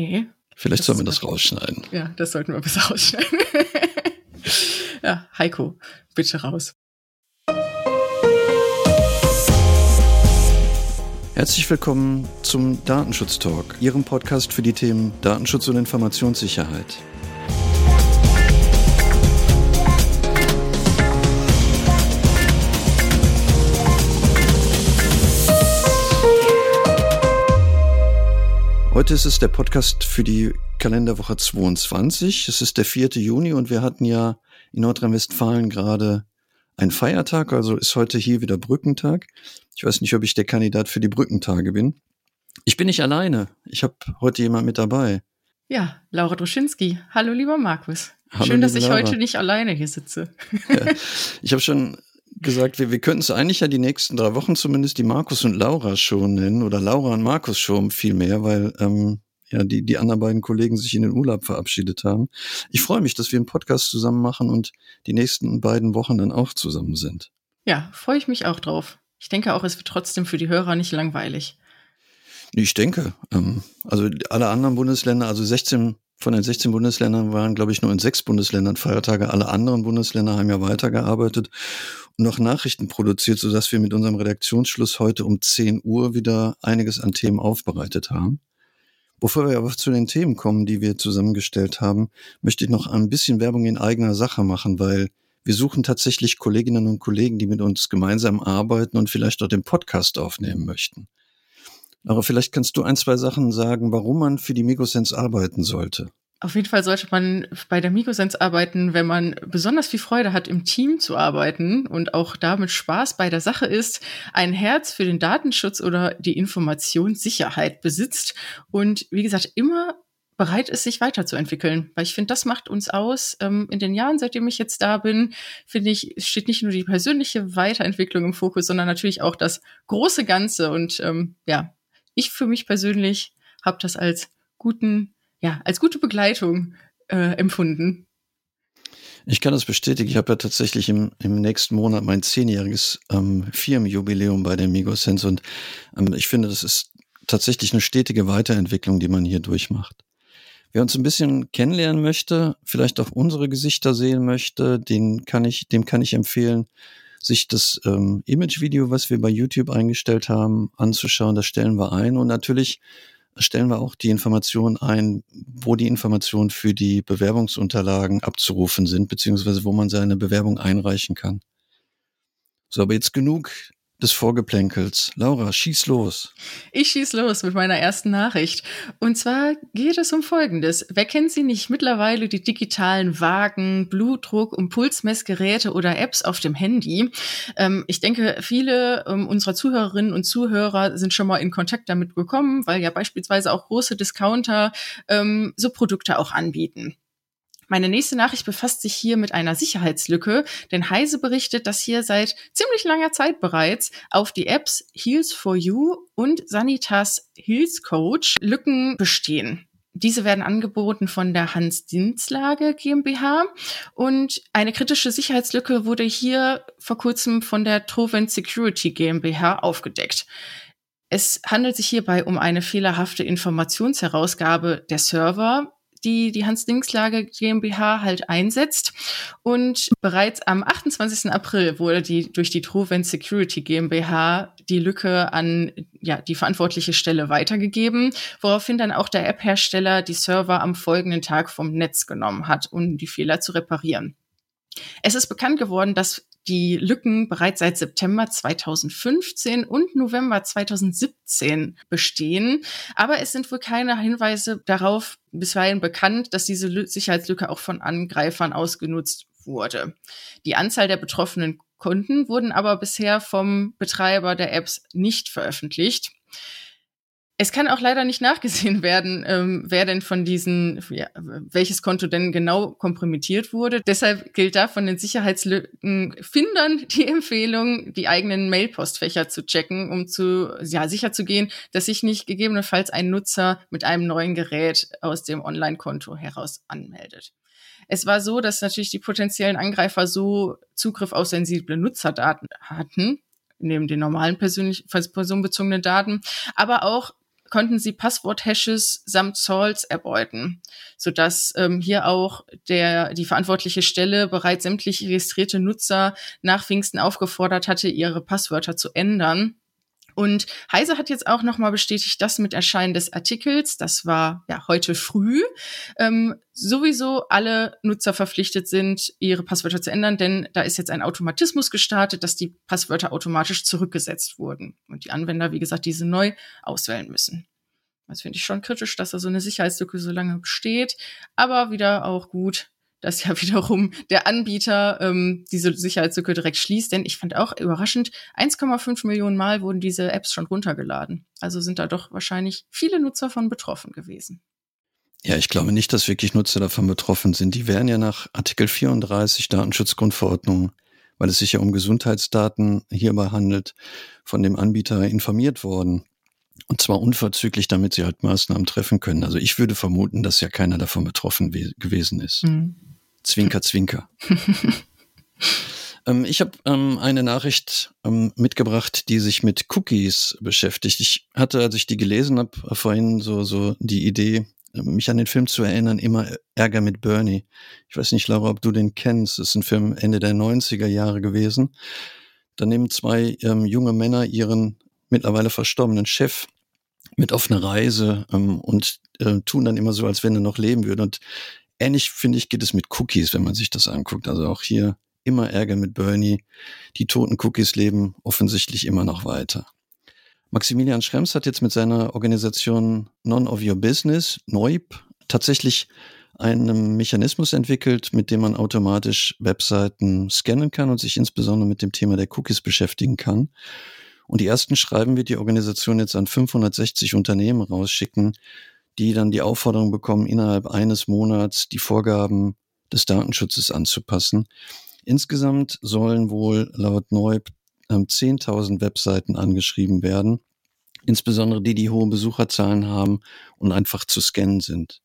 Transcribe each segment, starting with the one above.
Nee. Vielleicht sollen wir das rausschneiden. Ja, das sollten wir besser rausschneiden. ja, Heiko, bitte raus. Herzlich willkommen zum Datenschutz Talk, Ihrem Podcast für die Themen Datenschutz und Informationssicherheit. Heute ist es der Podcast für die Kalenderwoche 22. Es ist der 4. Juni und wir hatten ja in Nordrhein-Westfalen gerade einen Feiertag, also ist heute hier wieder Brückentag. Ich weiß nicht, ob ich der Kandidat für die Brückentage bin. Ich bin nicht alleine. Ich habe heute jemand mit dabei. Ja, Laura Droschinski. Hallo, lieber Markus. Hallo, Schön, dass ich Laura. heute nicht alleine hier sitze. Ja, ich habe schon gesagt, wir, wir könnten es eigentlich ja die nächsten drei Wochen zumindest die Markus und Laura Show nennen oder Laura und Markus Show viel mehr, weil ähm, ja die, die anderen beiden Kollegen sich in den Urlaub verabschiedet haben. Ich freue mich, dass wir einen Podcast zusammen machen und die nächsten beiden Wochen dann auch zusammen sind. Ja, freue ich mich auch drauf. Ich denke auch, es wird trotzdem für die Hörer nicht langweilig. Ich denke, ähm, also alle anderen Bundesländer, also 16 von den 16 Bundesländern waren, glaube ich, nur in sechs Bundesländern Feiertage. Alle anderen Bundesländer haben ja weitergearbeitet und noch Nachrichten produziert, sodass wir mit unserem Redaktionsschluss heute um 10 Uhr wieder einiges an Themen aufbereitet haben. Bevor wir aber zu den Themen kommen, die wir zusammengestellt haben, möchte ich noch ein bisschen Werbung in eigener Sache machen, weil wir suchen tatsächlich Kolleginnen und Kollegen, die mit uns gemeinsam arbeiten und vielleicht auch den Podcast aufnehmen möchten. Aber vielleicht kannst du ein, zwei Sachen sagen, warum man für die Migosense arbeiten sollte. Auf jeden Fall sollte man bei der Migosense arbeiten, wenn man besonders viel Freude hat, im Team zu arbeiten und auch damit Spaß bei der Sache ist, ein Herz für den Datenschutz oder die Informationssicherheit besitzt und wie gesagt immer bereit ist, sich weiterzuentwickeln. Weil ich finde, das macht uns aus. Ähm, in den Jahren, seitdem ich jetzt da bin, finde ich, steht nicht nur die persönliche Weiterentwicklung im Fokus, sondern natürlich auch das große Ganze. Und ähm, ja, ich für mich persönlich habe das als guten, ja, als gute Begleitung äh, empfunden. Ich kann das bestätigen. Ich habe ja tatsächlich im, im nächsten Monat mein zehnjähriges ähm, Firmenjubiläum bei der Migosense und ähm, ich finde, das ist tatsächlich eine stetige Weiterentwicklung, die man hier durchmacht. Wer uns ein bisschen kennenlernen möchte, vielleicht auch unsere Gesichter sehen möchte, den kann ich, dem kann ich empfehlen, sich das ähm, Image-Video, was wir bei YouTube eingestellt haben, anzuschauen. Das stellen wir ein und natürlich stellen wir auch die Informationen ein, wo die Informationen für die Bewerbungsunterlagen abzurufen sind, beziehungsweise wo man seine Bewerbung einreichen kann. So, aber jetzt genug des Vorgeplänkels. Laura, schieß los. Ich schieß los mit meiner ersten Nachricht. Und zwar geht es um Folgendes. Wer kennt sie nicht mittlerweile, die digitalen Wagen, Blutdruck und Pulsmessgeräte oder Apps auf dem Handy? Ähm, ich denke, viele ähm, unserer Zuhörerinnen und Zuhörer sind schon mal in Kontakt damit gekommen, weil ja beispielsweise auch große Discounter ähm, so Produkte auch anbieten. Meine nächste Nachricht befasst sich hier mit einer Sicherheitslücke, denn Heise berichtet, dass hier seit ziemlich langer Zeit bereits auf die Apps Heals for You und Sanitas Heals Coach Lücken bestehen. Diese werden angeboten von der Hans Dienstlage GmbH und eine kritische Sicherheitslücke wurde hier vor kurzem von der Trovent Security GmbH aufgedeckt. Es handelt sich hierbei um eine fehlerhafte Informationsherausgabe der Server die die Hans Dingslage GmbH halt einsetzt. Und bereits am 28. April wurde die durch die Trovent Security GmbH die Lücke an ja, die verantwortliche Stelle weitergegeben, woraufhin dann auch der App-Hersteller die Server am folgenden Tag vom Netz genommen hat, um die Fehler zu reparieren. Es ist bekannt geworden, dass die Lücken bereits seit September 2015 und November 2017 bestehen. Aber es sind wohl keine Hinweise darauf bisweilen bekannt, dass diese Lü Sicherheitslücke auch von Angreifern ausgenutzt wurde. Die Anzahl der betroffenen Kunden wurden aber bisher vom Betreiber der Apps nicht veröffentlicht. Es kann auch leider nicht nachgesehen werden, ähm, wer denn von diesen, ja, welches Konto denn genau kompromittiert wurde. Deshalb gilt da von den Sicherheitslückenfindern die Empfehlung, die eigenen Mailpostfächer zu checken, um zu, ja, sicher zu gehen, dass sich nicht gegebenenfalls ein Nutzer mit einem neuen Gerät aus dem Online-Konto heraus anmeldet. Es war so, dass natürlich die potenziellen Angreifer so Zugriff auf sensible Nutzerdaten hatten, neben den normalen persönlich personenbezogenen Daten, aber auch konnten sie Passwort-Hashes samt Salts erbeuten, sodass ähm, hier auch der, die verantwortliche Stelle bereits sämtlich registrierte Nutzer nach Pfingsten aufgefordert hatte, ihre Passwörter zu ändern. Und Heise hat jetzt auch nochmal bestätigt, dass mit Erscheinen des Artikels, das war ja heute früh, ähm, sowieso alle Nutzer verpflichtet sind, ihre Passwörter zu ändern, denn da ist jetzt ein Automatismus gestartet, dass die Passwörter automatisch zurückgesetzt wurden und die Anwender, wie gesagt, diese neu auswählen müssen. Das finde ich schon kritisch, dass da so eine Sicherheitslücke so lange besteht, aber wieder auch gut, dass ja wiederum der Anbieter ähm, diese Sicherheitslücke direkt schließt. Denn ich fand auch überraschend, 1,5 Millionen Mal wurden diese Apps schon runtergeladen. Also sind da doch wahrscheinlich viele Nutzer von betroffen gewesen. Ja, ich glaube nicht, dass wirklich Nutzer davon betroffen sind. Die wären ja nach Artikel 34 Datenschutzgrundverordnung, weil es sich ja um Gesundheitsdaten hierbei handelt, von dem Anbieter informiert worden. Und zwar unverzüglich, damit sie halt Maßnahmen treffen können. Also ich würde vermuten, dass ja keiner davon betroffen gewesen ist. Mhm. Zwinker, zwinker. ähm, ich habe ähm, eine Nachricht ähm, mitgebracht, die sich mit Cookies beschäftigt. Ich hatte, als ich die gelesen habe, vorhin so, so die Idee, mich an den Film zu erinnern, immer Ärger mit Bernie. Ich weiß nicht, Laura, ob du den kennst. Das ist ein Film Ende der 90er Jahre gewesen. Da nehmen zwei ähm, junge Männer ihren mittlerweile verstorbenen Chef mit auf eine Reise ähm, und äh, tun dann immer so, als wenn er noch leben würde. Und ähnlich, finde ich, geht es mit Cookies, wenn man sich das anguckt. Also auch hier immer Ärger mit Bernie. Die toten Cookies leben offensichtlich immer noch weiter. Maximilian Schrems hat jetzt mit seiner Organisation None of Your Business, NOIP, tatsächlich einen Mechanismus entwickelt, mit dem man automatisch Webseiten scannen kann und sich insbesondere mit dem Thema der Cookies beschäftigen kann. Und die ersten Schreiben wird die Organisation jetzt an 560 Unternehmen rausschicken, die dann die Aufforderung bekommen, innerhalb eines Monats die Vorgaben des Datenschutzes anzupassen. Insgesamt sollen wohl laut Neub 10.000 ähm, Webseiten angeschrieben werden, insbesondere die, die hohe Besucherzahlen haben und einfach zu scannen sind.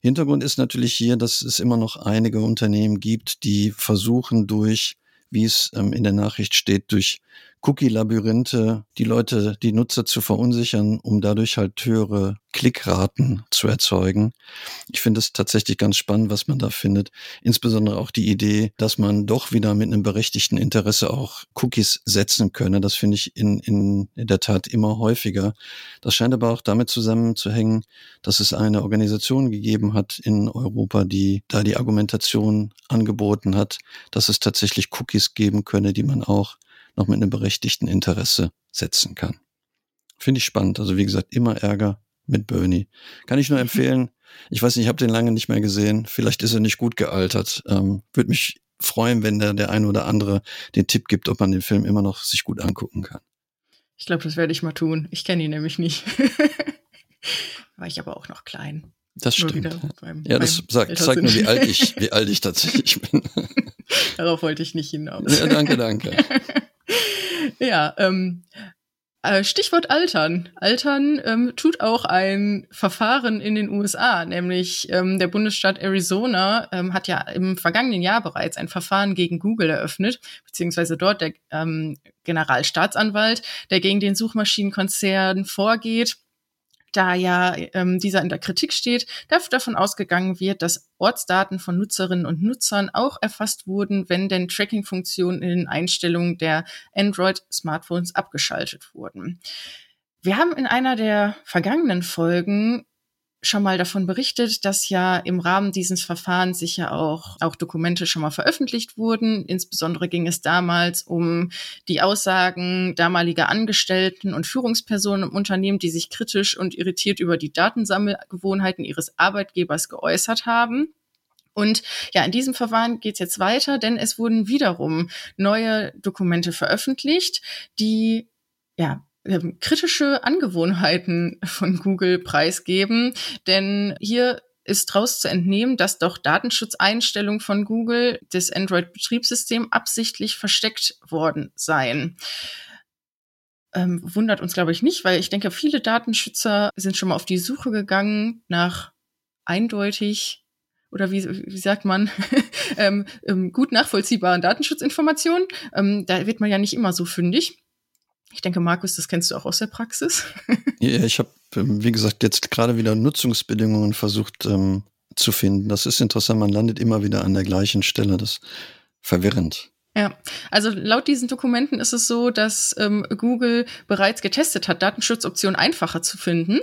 Hintergrund ist natürlich hier, dass es immer noch einige Unternehmen gibt, die versuchen durch, wie es ähm, in der Nachricht steht, durch Cookie-Labyrinthe die Leute, die Nutzer zu verunsichern, um dadurch halt höhere Klickraten zu erzeugen. Ich finde es tatsächlich ganz spannend, was man da findet. Insbesondere auch die Idee, dass man doch wieder mit einem berechtigten Interesse auch Cookies setzen könne. Das finde ich in, in, in der Tat immer häufiger. Das scheint aber auch damit zusammenzuhängen, dass es eine Organisation gegeben hat in Europa, die da die Argumentation angeboten hat, dass es tatsächlich Cookies geben könne, die man auch noch mit einem berechtigten Interesse setzen kann. Finde ich spannend. Also wie gesagt, immer Ärger mit Bernie. Kann ich nur empfehlen. Ich weiß nicht, ich habe den lange nicht mehr gesehen. Vielleicht ist er nicht gut gealtert. Ähm, Würde mich freuen, wenn der, der eine oder andere den Tipp gibt, ob man den Film immer noch sich gut angucken kann. Ich glaube, das werde ich mal tun. Ich kenne ihn nämlich nicht. War ich aber auch noch klein. Das stimmt. Beim, ja, das sagt, zeigt nur, wie alt ich, wie alt ich tatsächlich bin. Darauf wollte ich nicht hinaus. Ja, danke, danke. ja, ähm, äh, Stichwort Altern. Altern ähm, tut auch ein Verfahren in den USA, nämlich ähm, der Bundesstaat Arizona ähm, hat ja im vergangenen Jahr bereits ein Verfahren gegen Google eröffnet, beziehungsweise dort der ähm, Generalstaatsanwalt, der gegen den Suchmaschinenkonzern vorgeht da ja ähm, dieser in der Kritik steht, darf davon ausgegangen wird, dass Ortsdaten von Nutzerinnen und Nutzern auch erfasst wurden, wenn denn Tracking-Funktionen in den Einstellungen der Android-Smartphones abgeschaltet wurden. Wir haben in einer der vergangenen Folgen schon mal davon berichtet, dass ja im Rahmen dieses Verfahrens sicher auch, auch Dokumente schon mal veröffentlicht wurden. Insbesondere ging es damals um die Aussagen damaliger Angestellten und Führungspersonen im Unternehmen, die sich kritisch und irritiert über die Datensammelgewohnheiten ihres Arbeitgebers geäußert haben. Und ja, in diesem Verfahren geht es jetzt weiter, denn es wurden wiederum neue Dokumente veröffentlicht, die ja ähm, kritische Angewohnheiten von Google preisgeben. Denn hier ist daraus zu entnehmen, dass doch Datenschutzeinstellungen von Google des Android-Betriebssystem absichtlich versteckt worden seien. Ähm, wundert uns, glaube ich, nicht, weil ich denke, viele Datenschützer sind schon mal auf die Suche gegangen nach eindeutig oder wie, wie sagt man, ähm, ähm, gut nachvollziehbaren Datenschutzinformationen. Ähm, da wird man ja nicht immer so fündig. Ich denke, Markus, das kennst du auch aus der Praxis. ja, ich habe, ähm, wie gesagt, jetzt gerade wieder Nutzungsbedingungen versucht ähm, zu finden. Das ist interessant, man landet immer wieder an der gleichen Stelle. Das ist verwirrend. Ja, also laut diesen Dokumenten ist es so, dass ähm, Google bereits getestet hat, Datenschutzoptionen einfacher zu finden.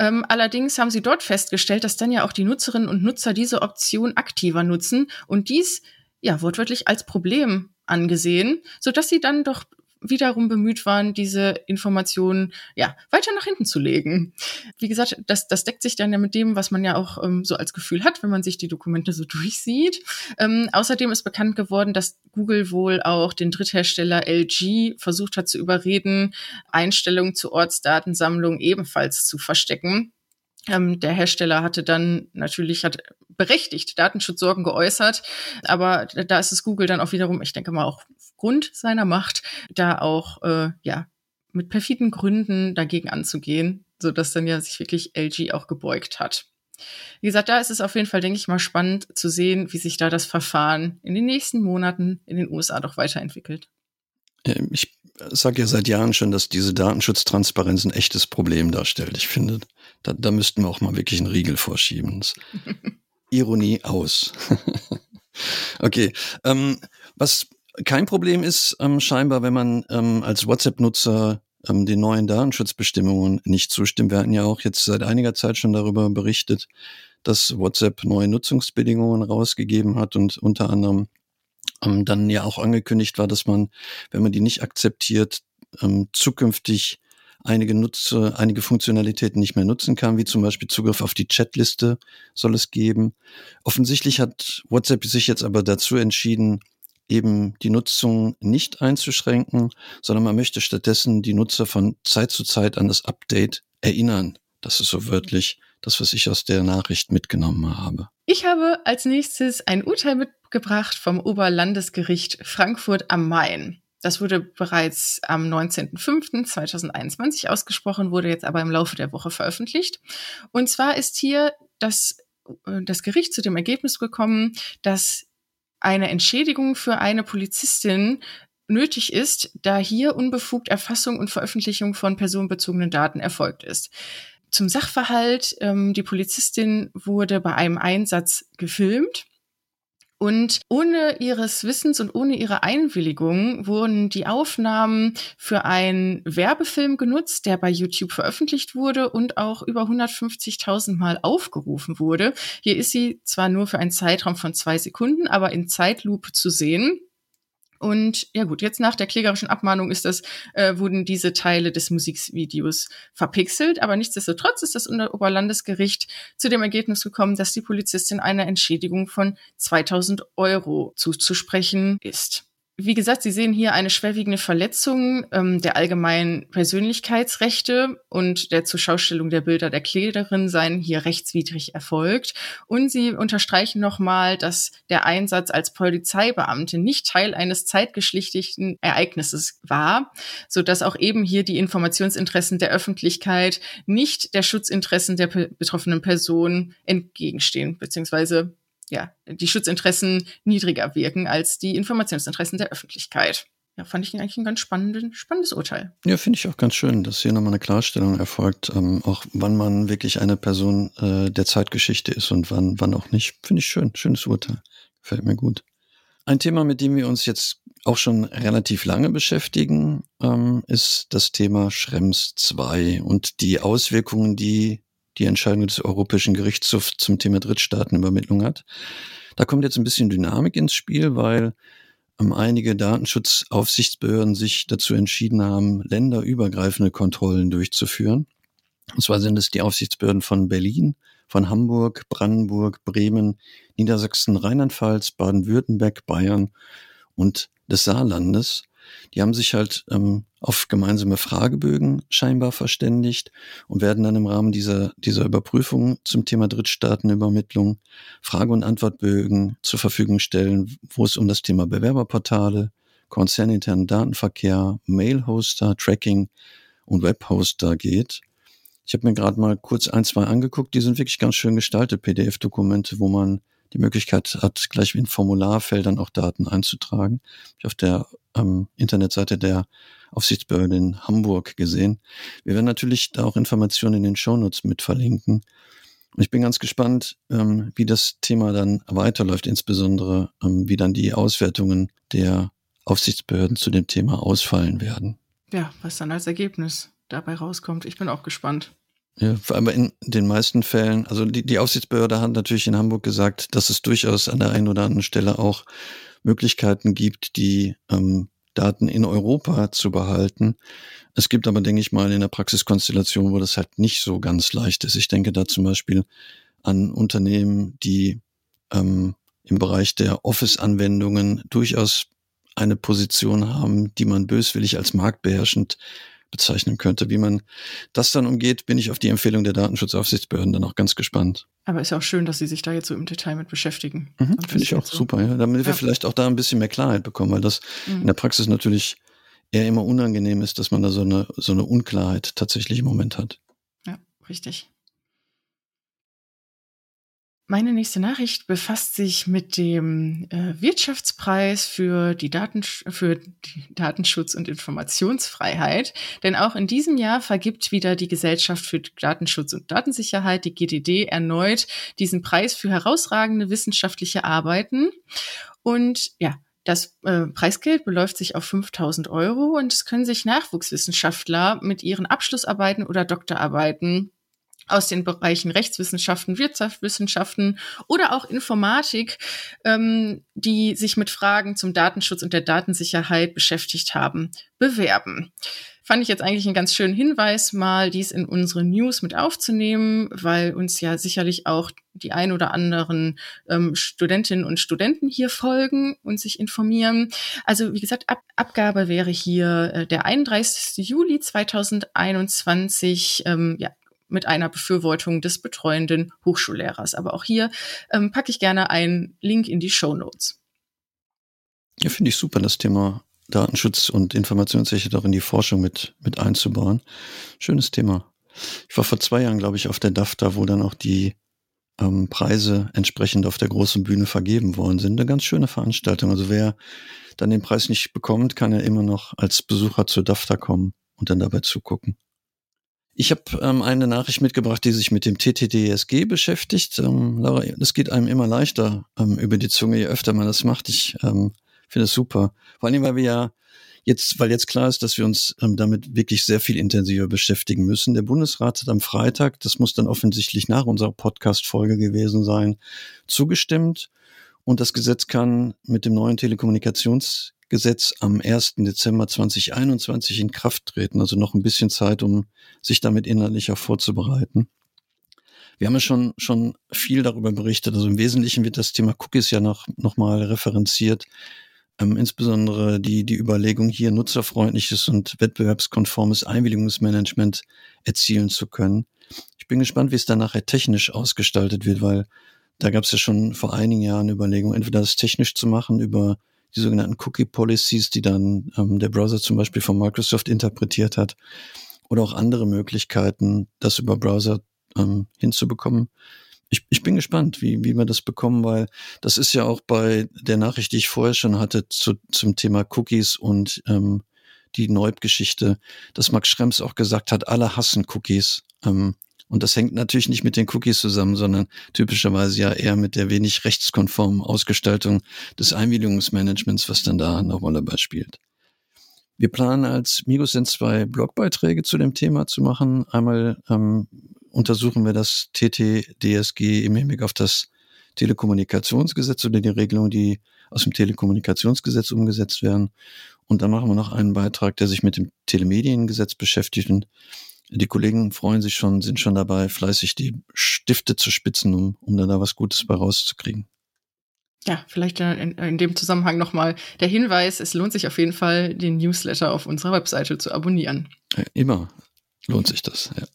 Ähm, allerdings haben sie dort festgestellt, dass dann ja auch die Nutzerinnen und Nutzer diese Option aktiver nutzen und dies ja wortwörtlich als Problem angesehen, so dass sie dann doch wiederum bemüht waren, diese Informationen ja weiter nach hinten zu legen. Wie gesagt, das, das deckt sich dann ja mit dem, was man ja auch ähm, so als Gefühl hat, wenn man sich die Dokumente so durchsieht. Ähm, außerdem ist bekannt geworden, dass Google wohl auch den Dritthersteller LG versucht hat zu überreden, Einstellungen zur Ortsdatensammlung ebenfalls zu verstecken. Ähm, der Hersteller hatte dann natürlich hat berechtigt Datenschutzsorgen geäußert, aber da ist es Google dann auch wiederum, ich denke mal auch Grund seiner Macht, da auch äh, ja mit perfiden Gründen dagegen anzugehen, so dass dann ja sich wirklich LG auch gebeugt hat. Wie gesagt, da ist es auf jeden Fall, denke ich mal, spannend zu sehen, wie sich da das Verfahren in den nächsten Monaten in den USA doch weiterentwickelt. Ich sage ja seit Jahren schon, dass diese Datenschutztransparenz ein echtes Problem darstellt. Ich finde, da, da müssten wir auch mal wirklich einen Riegel vorschieben. Ironie aus. okay. Ähm, was kein Problem ist ähm, scheinbar, wenn man ähm, als WhatsApp-Nutzer ähm, den neuen Datenschutzbestimmungen nicht zustimmt. Wir hatten ja auch jetzt seit einiger Zeit schon darüber berichtet, dass WhatsApp neue Nutzungsbedingungen rausgegeben hat und unter anderem ähm, dann ja auch angekündigt war, dass man, wenn man die nicht akzeptiert, ähm, zukünftig einige Nutzer, einige Funktionalitäten nicht mehr nutzen kann, wie zum Beispiel Zugriff auf die Chatliste soll es geben. Offensichtlich hat WhatsApp sich jetzt aber dazu entschieden, eben die Nutzung nicht einzuschränken, sondern man möchte stattdessen die Nutzer von Zeit zu Zeit an das Update erinnern. Das ist so wörtlich das, was ich aus der Nachricht mitgenommen habe. Ich habe als nächstes ein Urteil mitgebracht vom Oberlandesgericht Frankfurt am Main. Das wurde bereits am 19.05.2021 ausgesprochen, wurde jetzt aber im Laufe der Woche veröffentlicht. Und zwar ist hier das, äh, das Gericht zu dem Ergebnis gekommen, dass eine Entschädigung für eine Polizistin nötig ist, da hier unbefugt Erfassung und Veröffentlichung von personenbezogenen Daten erfolgt ist. Zum Sachverhalt, ähm, die Polizistin wurde bei einem Einsatz gefilmt und ohne ihres Wissens und ohne ihre Einwilligung wurden die Aufnahmen für einen Werbefilm genutzt, der bei YouTube veröffentlicht wurde und auch über 150.000 Mal aufgerufen wurde. Hier ist sie zwar nur für einen Zeitraum von zwei Sekunden, aber in Zeitlupe zu sehen. Und ja gut, jetzt nach der klägerischen Abmahnung ist das, äh, wurden diese Teile des Musikvideos verpixelt, aber nichtsdestotrotz ist das Oberlandesgericht zu dem Ergebnis gekommen, dass die Polizistin eine Entschädigung von 2000 Euro zuzusprechen ist wie gesagt, Sie sehen hier eine schwerwiegende Verletzung ähm, der allgemeinen Persönlichkeitsrechte und der Zuschaustellung der Bilder der Klägerin seien hier rechtswidrig erfolgt. Und Sie unterstreichen nochmal, dass der Einsatz als Polizeibeamte nicht Teil eines zeitgeschlichtigten Ereignisses war, so dass auch eben hier die Informationsinteressen der Öffentlichkeit nicht der Schutzinteressen der betroffenen Person entgegenstehen, beziehungsweise ja, die Schutzinteressen niedriger wirken als die Informationsinteressen der Öffentlichkeit. Ja, fand ich eigentlich ein ganz spannendes, Urteil. Ja, finde ich auch ganz schön, dass hier nochmal eine Klarstellung erfolgt, ähm, auch wann man wirklich eine Person äh, der Zeitgeschichte ist und wann, wann auch nicht. Finde ich schön, schönes Urteil. Gefällt mir gut. Ein Thema, mit dem wir uns jetzt auch schon relativ lange beschäftigen, ähm, ist das Thema Schrems 2 und die Auswirkungen, die die Entscheidung des Europäischen Gerichtshofs zum Thema Drittstaatenübermittlung hat. Da kommt jetzt ein bisschen Dynamik ins Spiel, weil ähm, einige Datenschutzaufsichtsbehörden sich dazu entschieden haben, länderübergreifende Kontrollen durchzuführen. Und zwar sind es die Aufsichtsbehörden von Berlin, von Hamburg, Brandenburg, Bremen, Niedersachsen, Rheinland-Pfalz, Baden-Württemberg, Bayern und des Saarlandes. Die haben sich halt ähm, auf gemeinsame Fragebögen scheinbar verständigt und werden dann im Rahmen dieser, dieser Überprüfung zum Thema Drittstaatenübermittlung Frage- und Antwortbögen zur Verfügung stellen, wo es um das Thema Bewerberportale, konzerninternen Datenverkehr, Mailhoster, Tracking und Webhoster geht. Ich habe mir gerade mal kurz ein, zwei angeguckt, die sind wirklich ganz schön gestaltet, PDF-Dokumente, wo man die Möglichkeit hat, gleich wie in Formularfeldern auch Daten einzutragen. Ich auf der ähm, Internetseite der Aufsichtsbehörde in Hamburg gesehen. Wir werden natürlich da auch Informationen in den Shownotes mit verlinken. Und ich bin ganz gespannt, ähm, wie das Thema dann weiterläuft, insbesondere ähm, wie dann die Auswertungen der Aufsichtsbehörden zu dem Thema ausfallen werden. Ja, was dann als Ergebnis dabei rauskommt. Ich bin auch gespannt. Ja, aber in den meisten Fällen, also die, die Aufsichtsbehörde hat natürlich in Hamburg gesagt, dass es durchaus an der einen oder anderen Stelle auch Möglichkeiten gibt, die ähm, Daten in Europa zu behalten. Es gibt aber, denke ich mal, in der Praxiskonstellation, wo das halt nicht so ganz leicht ist. Ich denke da zum Beispiel an Unternehmen, die ähm, im Bereich der Office-Anwendungen durchaus eine Position haben, die man böswillig als marktbeherrschend bezeichnen könnte. Wie man das dann umgeht, bin ich auf die Empfehlung der Datenschutzaufsichtsbehörden dann auch ganz gespannt. Aber ist ja auch schön, dass Sie sich da jetzt so im Detail mit beschäftigen. Mhm, Finde ich auch so. super, ja. Damit ja. wir vielleicht auch da ein bisschen mehr Klarheit bekommen, weil das mhm. in der Praxis natürlich eher immer unangenehm ist, dass man da so eine, so eine Unklarheit tatsächlich im Moment hat. Ja, richtig. Meine nächste Nachricht befasst sich mit dem äh, Wirtschaftspreis für die, Daten, für die Datenschutz und Informationsfreiheit. Denn auch in diesem Jahr vergibt wieder die Gesellschaft für Datenschutz und Datensicherheit, die GDD, erneut diesen Preis für herausragende wissenschaftliche Arbeiten. Und ja, das äh, Preisgeld beläuft sich auf 5000 Euro und es können sich Nachwuchswissenschaftler mit ihren Abschlussarbeiten oder Doktorarbeiten aus den Bereichen Rechtswissenschaften, Wirtschaftswissenschaften oder auch Informatik, ähm, die sich mit Fragen zum Datenschutz und der Datensicherheit beschäftigt haben, bewerben. Fand ich jetzt eigentlich einen ganz schönen Hinweis, mal dies in unsere News mit aufzunehmen, weil uns ja sicherlich auch die ein oder anderen ähm, Studentinnen und Studenten hier folgen und sich informieren. Also wie gesagt, Ab Abgabe wäre hier äh, der 31. Juli 2021. Ähm, ja, mit einer Befürwortung des betreuenden Hochschullehrers. Aber auch hier ähm, packe ich gerne einen Link in die Show Notes. Ja, finde ich super, das Thema Datenschutz und Informationssicherheit auch in die Forschung mit, mit einzubauen. Schönes Thema. Ich war vor zwei Jahren, glaube ich, auf der DAFTA, wo dann auch die ähm, Preise entsprechend auf der großen Bühne vergeben worden sind. Eine ganz schöne Veranstaltung. Also wer dann den Preis nicht bekommt, kann ja immer noch als Besucher zur DAFTA kommen und dann dabei zugucken. Ich habe ähm, eine Nachricht mitgebracht, die sich mit dem TTDSG beschäftigt. Ähm, Laura, das geht einem immer leichter ähm, über die Zunge, je öfter man das macht. Ich ähm, finde es super. Vor allem, weil wir ja jetzt, weil jetzt klar ist, dass wir uns ähm, damit wirklich sehr viel intensiver beschäftigen müssen. Der Bundesrat hat am Freitag, das muss dann offensichtlich nach unserer Podcast-Folge gewesen sein, zugestimmt. Und das Gesetz kann mit dem neuen Telekommunikations Gesetz am 1. Dezember 2021 in Kraft treten, also noch ein bisschen Zeit, um sich damit inhaltlich auch vorzubereiten. Wir haben ja schon, schon viel darüber berichtet. Also im Wesentlichen wird das Thema Cookies ja noch, noch mal referenziert. Ähm, insbesondere die, die Überlegung hier nutzerfreundliches und wettbewerbskonformes Einwilligungsmanagement erzielen zu können. Ich bin gespannt, wie es dann nachher technisch ausgestaltet wird, weil da gab es ja schon vor einigen Jahren Überlegungen, entweder das technisch zu machen über die sogenannten Cookie Policies, die dann ähm, der Browser zum Beispiel von Microsoft interpretiert hat, oder auch andere Möglichkeiten, das über Browser ähm, hinzubekommen. Ich, ich bin gespannt, wie, wie wir das bekommen, weil das ist ja auch bei der Nachricht, die ich vorher schon hatte zu, zum Thema Cookies und ähm, die Neub-Geschichte, dass Max Schrems auch gesagt hat, alle hassen Cookies. Ähm, und das hängt natürlich nicht mit den Cookies zusammen, sondern typischerweise ja eher mit der wenig rechtskonformen Ausgestaltung des Einwilligungsmanagements, was dann da eine Rolle beispielt. Wir planen als Migosens zwei Blogbeiträge zu dem Thema zu machen. Einmal ähm, untersuchen wir das TTDSG im Hinblick auf das Telekommunikationsgesetz oder die Regelungen, die aus dem Telekommunikationsgesetz umgesetzt werden. Und dann machen wir noch einen Beitrag, der sich mit dem Telemediengesetz beschäftigt und die Kollegen freuen sich schon, sind schon dabei, fleißig die Stifte zu spitzen, um, um dann da was Gutes bei rauszukriegen. Ja, vielleicht in, in dem Zusammenhang nochmal der Hinweis, es lohnt sich auf jeden Fall, den Newsletter auf unserer Webseite zu abonnieren. Immer lohnt sich das, ja.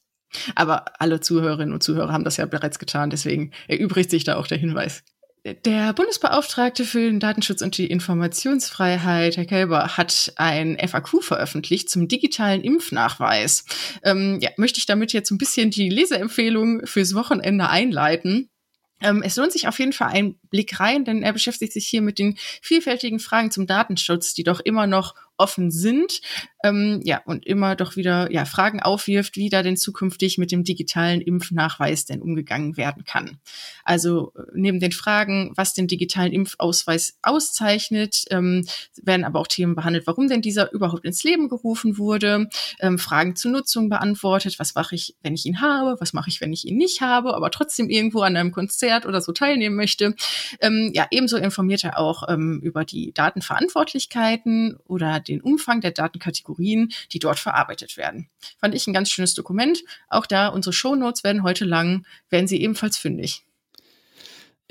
Aber alle Zuhörerinnen und Zuhörer haben das ja bereits getan, deswegen erübrigt sich da auch der Hinweis. Der Bundesbeauftragte für den Datenschutz und die Informationsfreiheit, Herr Kelber, hat ein FAQ veröffentlicht zum digitalen Impfnachweis. Ähm, ja, möchte ich damit jetzt ein bisschen die Leseempfehlung fürs Wochenende einleiten. Ähm, es lohnt sich auf jeden Fall ein Blick rein, denn er beschäftigt sich hier mit den vielfältigen Fragen zum Datenschutz, die doch immer noch offen sind, ähm, ja, und immer doch wieder ja, Fragen aufwirft, wie da denn zukünftig mit dem digitalen Impfnachweis denn umgegangen werden kann. Also äh, neben den Fragen, was den digitalen Impfausweis auszeichnet, ähm, werden aber auch Themen behandelt, warum denn dieser überhaupt ins Leben gerufen wurde, ähm, Fragen zur Nutzung beantwortet, was mache ich, wenn ich ihn habe, was mache ich, wenn ich ihn nicht habe, aber trotzdem irgendwo an einem Konzert oder so teilnehmen möchte. Ähm, ja, ebenso informiert er auch ähm, über die Datenverantwortlichkeiten oder den Umfang der Datenkategorien, die dort verarbeitet werden. Fand ich ein ganz schönes Dokument. Auch da, unsere Shownotes werden heute lang, werden sie ebenfalls fündig.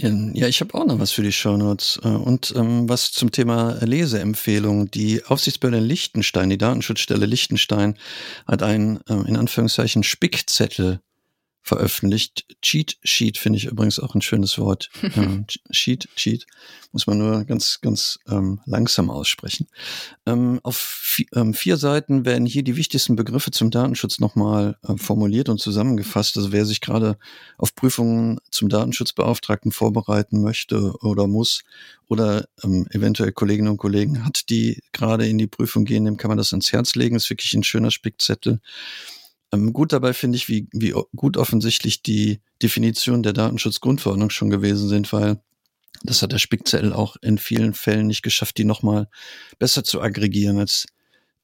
Ja, ich habe auch noch was für die Shownotes äh, und ähm, was zum Thema Leseempfehlung. Die Aufsichtsbehörde Liechtenstein, die Datenschutzstelle Liechtenstein, hat einen äh, in Anführungszeichen Spickzettel veröffentlicht. Cheat Sheet finde ich übrigens auch ein schönes Wort. ähm, Cheat Cheat muss man nur ganz ganz ähm, langsam aussprechen. Ähm, auf vier, ähm, vier Seiten werden hier die wichtigsten Begriffe zum Datenschutz nochmal äh, formuliert und zusammengefasst. Also wer sich gerade auf Prüfungen zum Datenschutzbeauftragten vorbereiten möchte oder muss oder ähm, eventuell Kolleginnen und Kollegen hat, die gerade in die Prüfung gehen, dem kann man das ans Herz legen. Ist wirklich ein schöner Spickzettel. Ähm, gut dabei finde ich, wie, wie gut offensichtlich die Definition der Datenschutzgrundverordnung schon gewesen sind, weil das hat der Spickzettel auch in vielen Fällen nicht geschafft, die nochmal besser zu aggregieren, als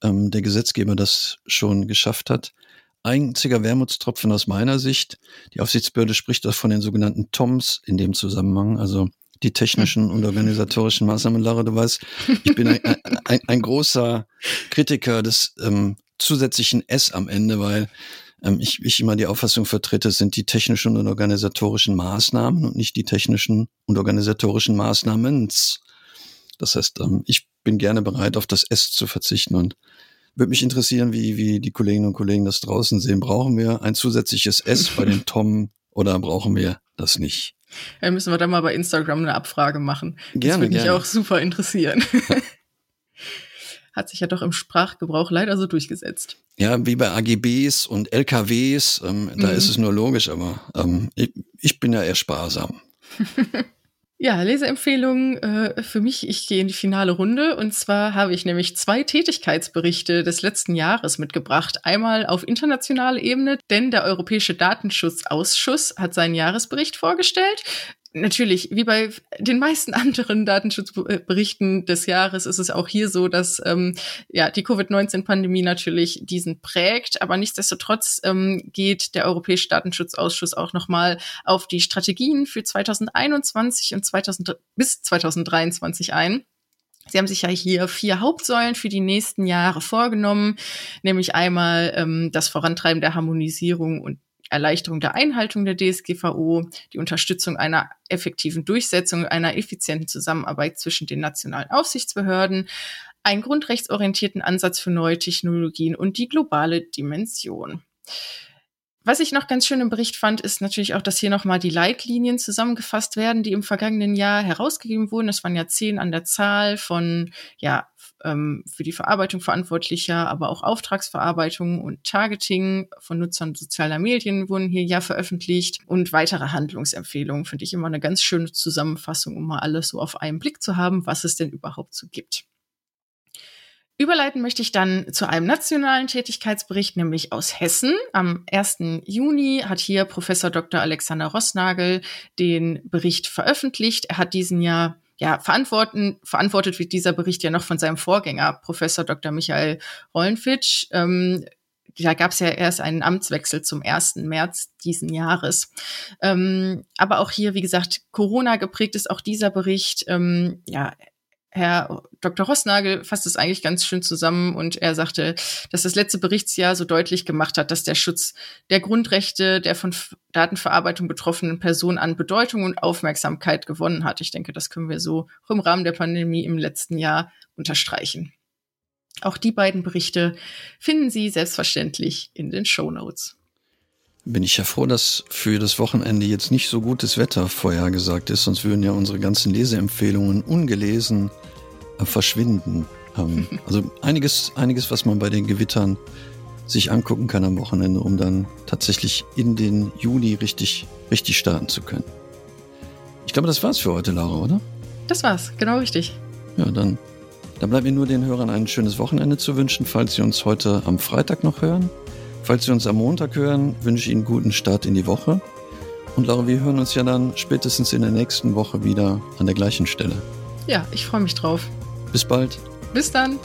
ähm, der Gesetzgeber das schon geschafft hat. Einziger Wermutstropfen aus meiner Sicht, die Aufsichtsbehörde spricht auch von den sogenannten TOMs in dem Zusammenhang, also die technischen und organisatorischen Maßnahmen. Lara, du weißt, ich bin ein, ein, ein großer Kritiker des ähm, zusätzlichen S am Ende, weil ähm, ich, ich immer die Auffassung vertrete, es sind die technischen und organisatorischen Maßnahmen und nicht die technischen und organisatorischen Maßnahmen. Das heißt, ähm, ich bin gerne bereit, auf das S zu verzichten und würde mich interessieren, wie, wie die Kolleginnen und Kollegen das draußen sehen. Brauchen wir ein zusätzliches S bei den Tom oder brauchen wir das nicht? Ja, müssen wir da mal bei Instagram eine Abfrage machen. Gerne, das würde mich gerne. auch super interessieren. hat sich ja doch im Sprachgebrauch leider so durchgesetzt. Ja, wie bei AGBs und LKWs, ähm, da ist es nur logisch, aber ähm, ich, ich bin ja eher sparsam. Ja, Leseempfehlung äh, für mich. Ich gehe in die finale Runde und zwar habe ich nämlich zwei Tätigkeitsberichte des letzten Jahres mitgebracht. Einmal auf internationaler Ebene, denn der Europäische Datenschutzausschuss hat seinen Jahresbericht vorgestellt natürlich, wie bei den meisten anderen Datenschutzberichten des Jahres, ist es auch hier so, dass ähm, ja die Covid-19-Pandemie natürlich diesen prägt, aber nichtsdestotrotz ähm, geht der Europäische Datenschutzausschuss auch nochmal auf die Strategien für 2021 und 2000 bis 2023 ein. Sie haben sich ja hier vier Hauptsäulen für die nächsten Jahre vorgenommen, nämlich einmal ähm, das Vorantreiben der Harmonisierung und Erleichterung der Einhaltung der DSGVO, die Unterstützung einer effektiven Durchsetzung einer effizienten Zusammenarbeit zwischen den nationalen Aufsichtsbehörden, einen grundrechtsorientierten Ansatz für neue Technologien und die globale Dimension. Was ich noch ganz schön im Bericht fand, ist natürlich auch, dass hier nochmal die Leitlinien zusammengefasst werden, die im vergangenen Jahr herausgegeben wurden. Es waren ja zehn an der Zahl von ja, ähm, für die Verarbeitung verantwortlicher, aber auch Auftragsverarbeitung und Targeting von Nutzern sozialer Medien wurden hier ja veröffentlicht und weitere Handlungsempfehlungen finde ich immer eine ganz schöne Zusammenfassung, um mal alles so auf einen Blick zu haben, was es denn überhaupt so gibt. Überleiten möchte ich dann zu einem nationalen Tätigkeitsbericht, nämlich aus Hessen. Am 1. Juni hat hier Professor Dr. Alexander Rossnagel den Bericht veröffentlicht. Er hat diesen Jahr ja, verantworten, verantwortet wird dieser Bericht ja noch von seinem Vorgänger, Professor Dr. Michael Rollenfitsch. Ähm, da gab es ja erst einen Amtswechsel zum 1. März diesen Jahres. Ähm, aber auch hier, wie gesagt, Corona geprägt ist auch dieser Bericht. Ähm, ja, Herr Dr. Rossnagel fasst es eigentlich ganz schön zusammen und er sagte, dass das letzte Berichtsjahr so deutlich gemacht hat, dass der Schutz der Grundrechte der von Datenverarbeitung betroffenen Personen an Bedeutung und Aufmerksamkeit gewonnen hat. Ich denke, das können wir so im Rahmen der Pandemie im letzten Jahr unterstreichen. Auch die beiden Berichte finden Sie selbstverständlich in den Show Notes. Bin ich ja froh, dass für das Wochenende jetzt nicht so gutes Wetter vorhergesagt ist, sonst würden ja unsere ganzen Leseempfehlungen ungelesen äh, verschwinden. Ähm, also einiges, einiges, was man bei den Gewittern sich angucken kann am Wochenende, um dann tatsächlich in den Juli richtig, richtig starten zu können. Ich glaube, das war's für heute, Laura, oder? Das war's, genau richtig. Ja, dann Da bleibt mir nur den Hörern ein schönes Wochenende zu wünschen, falls Sie uns heute am Freitag noch hören. Falls Sie uns am Montag hören, wünsche ich Ihnen guten Start in die Woche. Und Laura, wir hören uns ja dann spätestens in der nächsten Woche wieder an der gleichen Stelle. Ja, ich freue mich drauf. Bis bald. Bis dann.